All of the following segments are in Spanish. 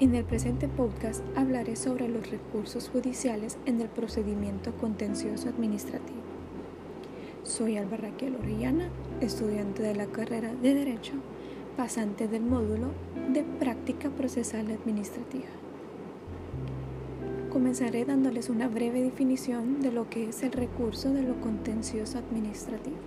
En el presente podcast hablaré sobre los recursos judiciales en el procedimiento contencioso administrativo. Soy Alba Raquel Orellana, estudiante de la carrera de Derecho, pasante del módulo de Práctica Procesal Administrativa. Comenzaré dándoles una breve definición de lo que es el recurso de lo contencioso administrativo.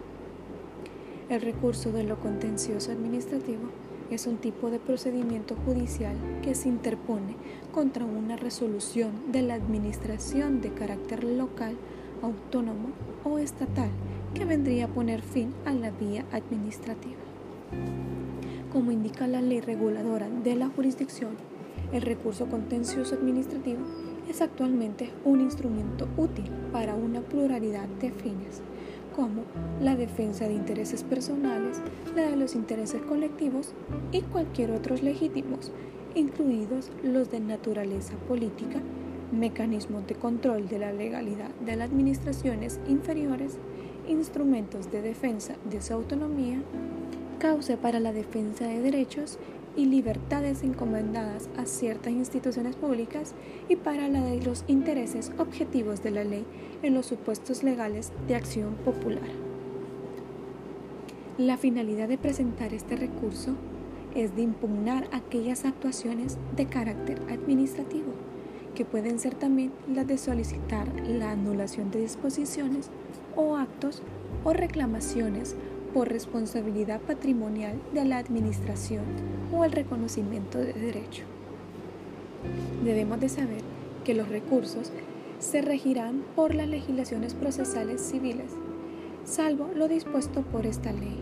El recurso de lo contencioso administrativo es un tipo de procedimiento judicial que se interpone contra una resolución de la administración de carácter local, autónomo o estatal que vendría a poner fin a la vía administrativa. Como indica la ley reguladora de la jurisdicción, el recurso contencioso administrativo es actualmente un instrumento útil para una pluralidad de fines como la defensa de intereses personales, la de los intereses colectivos y cualquier otros legítimos, incluidos los de naturaleza política, mecanismos de control de la legalidad de las administraciones inferiores, instrumentos de defensa de su autonomía, causa para la defensa de derechos y libertades encomendadas a ciertas instituciones públicas y para la de los intereses objetivos de la ley en los supuestos legales de acción popular. La finalidad de presentar este recurso es de impugnar aquellas actuaciones de carácter administrativo, que pueden ser también las de solicitar la anulación de disposiciones o actos o reclamaciones por responsabilidad patrimonial de la administración o el reconocimiento de derecho. Debemos de saber que los recursos se regirán por las legislaciones procesales civiles, salvo lo dispuesto por esta ley,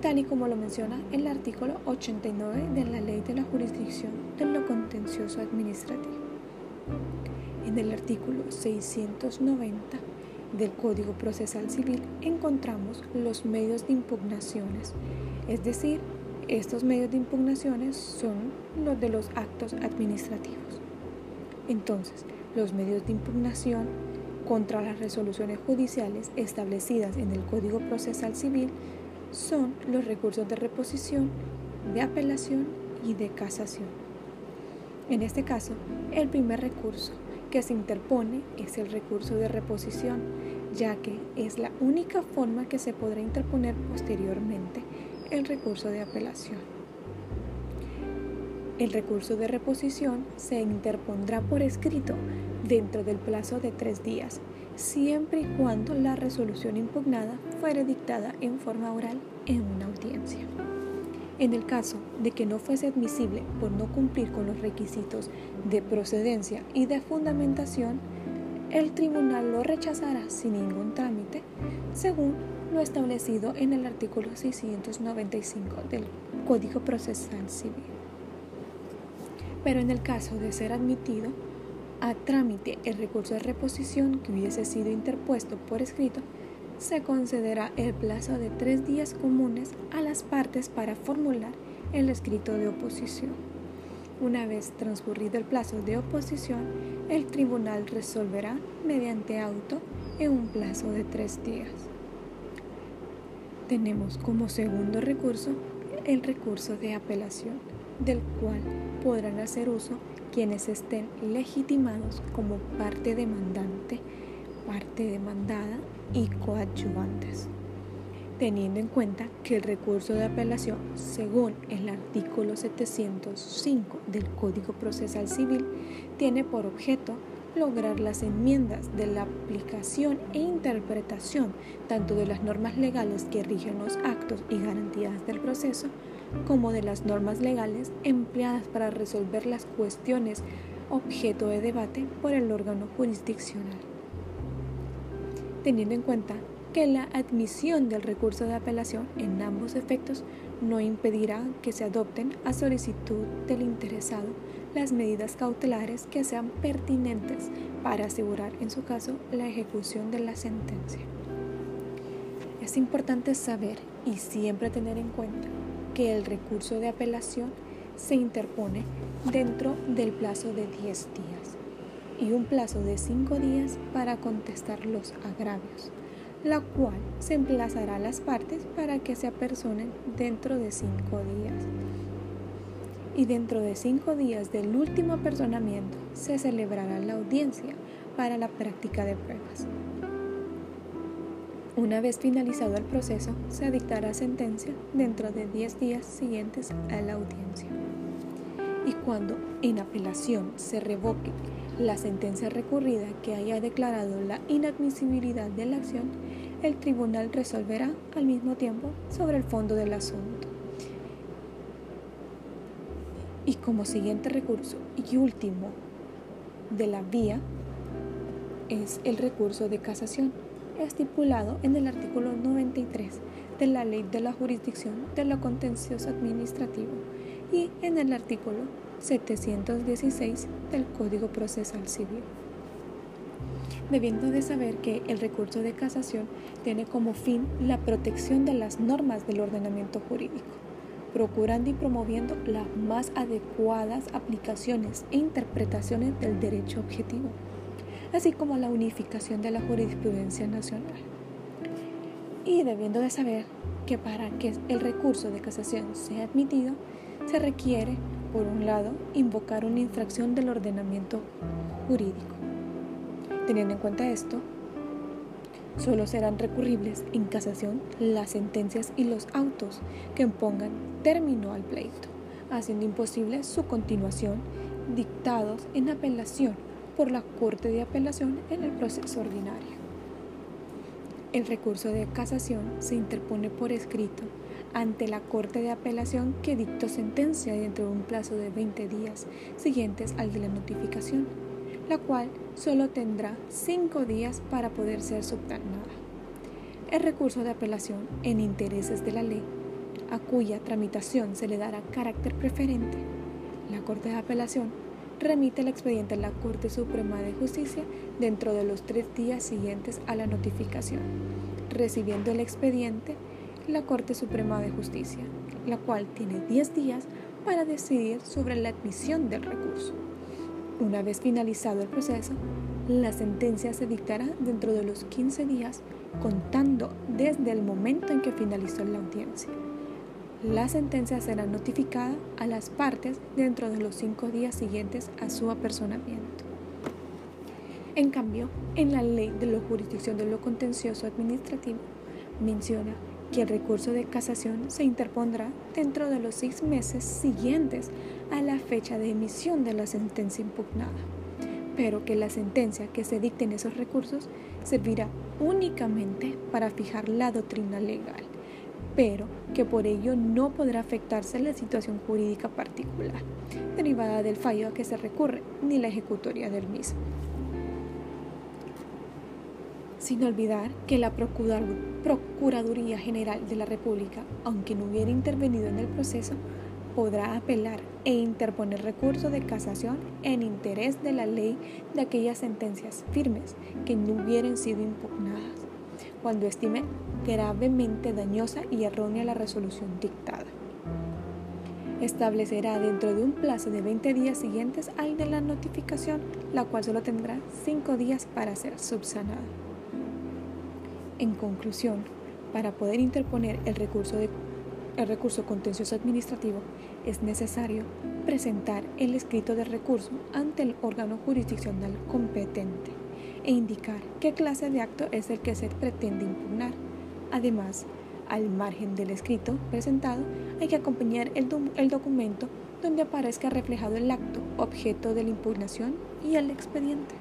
tal y como lo menciona el artículo 89 de la Ley de la Jurisdicción de lo Contencioso Administrativo. En el artículo 690 del Código Procesal Civil encontramos los medios de impugnaciones, es decir, estos medios de impugnaciones son los de los actos administrativos. Entonces, los medios de impugnación contra las resoluciones judiciales establecidas en el Código Procesal Civil son los recursos de reposición, de apelación y de casación. En este caso, el primer recurso que se interpone es el recurso de reposición, ya que es la única forma que se podrá interponer posteriormente el recurso de apelación. El recurso de reposición se interpondrá por escrito dentro del plazo de tres días, siempre y cuando la resolución impugnada fuere dictada en forma oral en una audiencia. En el caso de que no fuese admisible por no cumplir con los requisitos de procedencia y de fundamentación, el tribunal lo rechazará sin ningún trámite, según lo establecido en el artículo 695 del Código Procesal Civil. Pero en el caso de ser admitido a trámite el recurso de reposición que hubiese sido interpuesto por escrito, se concederá el plazo de tres días comunes a las partes para formular el escrito de oposición. Una vez transcurrido el plazo de oposición, el tribunal resolverá mediante auto en un plazo de tres días. Tenemos como segundo recurso el recurso de apelación, del cual podrán hacer uso quienes estén legitimados como parte demandante parte demandada y coadyuvantes, teniendo en cuenta que el recurso de apelación, según el artículo 705 del Código Procesal Civil, tiene por objeto lograr las enmiendas de la aplicación e interpretación tanto de las normas legales que rigen los actos y garantías del proceso, como de las normas legales empleadas para resolver las cuestiones objeto de debate por el órgano jurisdiccional teniendo en cuenta que la admisión del recurso de apelación en ambos efectos no impedirá que se adopten a solicitud del interesado las medidas cautelares que sean pertinentes para asegurar en su caso la ejecución de la sentencia. Es importante saber y siempre tener en cuenta que el recurso de apelación se interpone dentro del plazo de 10 días y un plazo de cinco días para contestar los agravios, la cual se emplazará a las partes para que se apersonen dentro de cinco días. y dentro de cinco días del último apersonamiento se celebrará la audiencia para la práctica de pruebas. Una vez finalizado el proceso, se dictará sentencia dentro de 10 días siguientes a la audiencia. Y cuando en apelación se revoque la sentencia recurrida que haya declarado la inadmisibilidad de la acción, el tribunal resolverá al mismo tiempo sobre el fondo del asunto. Y como siguiente recurso y último de la vía es el recurso de casación estipulado en el artículo 93 de la Ley de la Jurisdicción de lo Contencioso Administrativo y en el artículo 716 del Código Procesal Civil. Debiendo de saber que el recurso de casación tiene como fin la protección de las normas del ordenamiento jurídico, procurando y promoviendo las más adecuadas aplicaciones e interpretaciones del derecho objetivo así como la unificación de la jurisprudencia nacional. Y debiendo de saber que para que el recurso de casación sea admitido, se requiere, por un lado, invocar una infracción del ordenamiento jurídico. Teniendo en cuenta esto, solo serán recurribles en casación las sentencias y los autos que impongan término al pleito, haciendo imposible su continuación dictados en apelación por la Corte de Apelación en el proceso ordinario. El recurso de casación se interpone por escrito ante la Corte de Apelación que dictó sentencia dentro de un plazo de 20 días siguientes al de la notificación, la cual solo tendrá 5 días para poder ser subsanada. El recurso de apelación en intereses de la ley, a cuya tramitación se le dará carácter preferente, la Corte de Apelación remite el expediente a la Corte Suprema de Justicia dentro de los tres días siguientes a la notificación, recibiendo el expediente la Corte Suprema de Justicia, la cual tiene 10 días para decidir sobre la admisión del recurso. Una vez finalizado el proceso, la sentencia se dictará dentro de los 15 días, contando desde el momento en que finalizó la audiencia. La sentencia será notificada a las partes dentro de los cinco días siguientes a su apersonamiento. En cambio, en la ley de la jurisdicción de lo contencioso administrativo menciona que el recurso de casación se interpondrá dentro de los seis meses siguientes a la fecha de emisión de la sentencia impugnada, pero que la sentencia que se dicte en esos recursos servirá únicamente para fijar la doctrina legal pero que por ello no podrá afectarse la situación jurídica particular, derivada del fallo a que se recurre, ni la ejecutoria del mismo. Sin olvidar que la Procuraduría General de la República, aunque no hubiera intervenido en el proceso, podrá apelar e interponer recurso de casación en interés de la ley de aquellas sentencias firmes que no hubieran sido impugnadas, cuando estime gravemente dañosa y errónea la resolución dictada. Establecerá dentro de un plazo de 20 días siguientes al de la notificación, la cual solo tendrá 5 días para ser subsanada. En conclusión, para poder interponer el recurso, de, el recurso contencioso administrativo, es necesario presentar el escrito de recurso ante el órgano jurisdiccional competente e indicar qué clase de acto es el que se pretende impugnar Además, al margen del escrito presentado, hay que acompañar el, documento donde aparezca reflejado el acto, objeto de la impugnación y el expediente.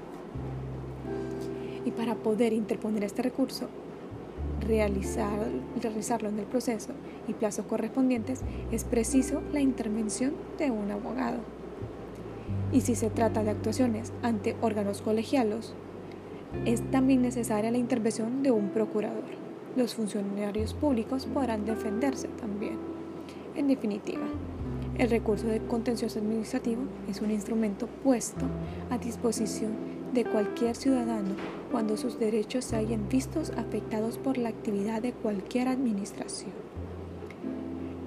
Y para poder interponer este recurso, realizar, realizarlo en el proceso y plazos correspondientes, es preciso la intervención de un abogado. Y si se trata de actuaciones ante órganos colegialos, es también necesaria la intervención de un procurador los funcionarios públicos podrán defenderse también. En definitiva, el recurso de contencioso administrativo es un instrumento puesto a disposición de cualquier ciudadano cuando sus derechos se hayan vistos afectados por la actividad de cualquier administración.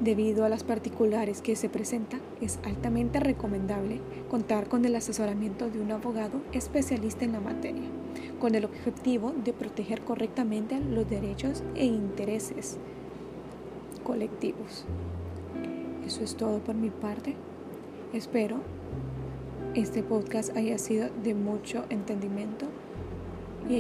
Debido a las particulares que se presenta, es altamente recomendable contar con el asesoramiento de un abogado especialista en la materia, con el objetivo de proteger correctamente los derechos e intereses colectivos. Eso es todo por mi parte. Espero este podcast haya sido de mucho entendimiento